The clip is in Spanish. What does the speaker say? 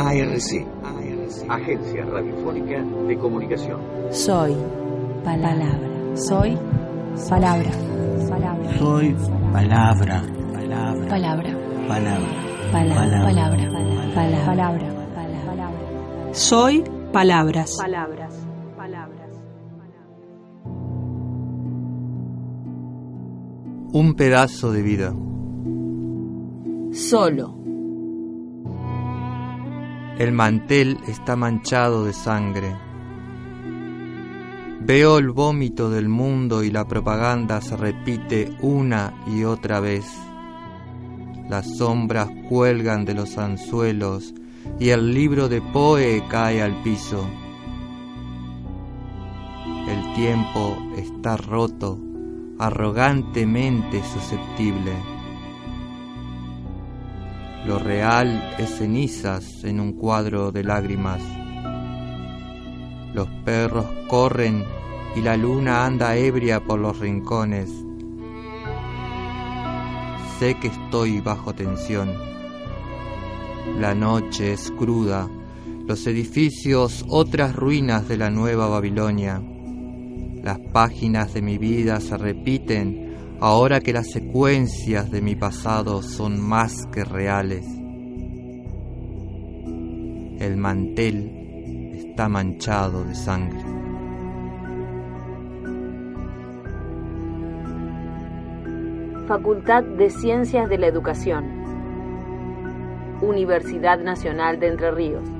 ARC, Agencia Radiofónica de Comunicación. Soy palabra. Soy palabra. Palabra. Soy palabra. Palabra. Palabra. Palabra. Palabra. Palabra. Soy palabras. Palabras. Palabras. Un pedazo de vida. Solo. El mantel está manchado de sangre. Veo el vómito del mundo y la propaganda se repite una y otra vez. Las sombras cuelgan de los anzuelos y el libro de Poe cae al piso. El tiempo está roto, arrogantemente susceptible. Lo real es cenizas en un cuadro de lágrimas. Los perros corren y la luna anda ebria por los rincones. Sé que estoy bajo tensión. La noche es cruda, los edificios otras ruinas de la nueva Babilonia. Las páginas de mi vida se repiten ahora que las secuencias de mi pasado son más que reales. El mantel está manchado de sangre. Facultad de Ciencias de la Educación. Universidad Nacional de Entre Ríos.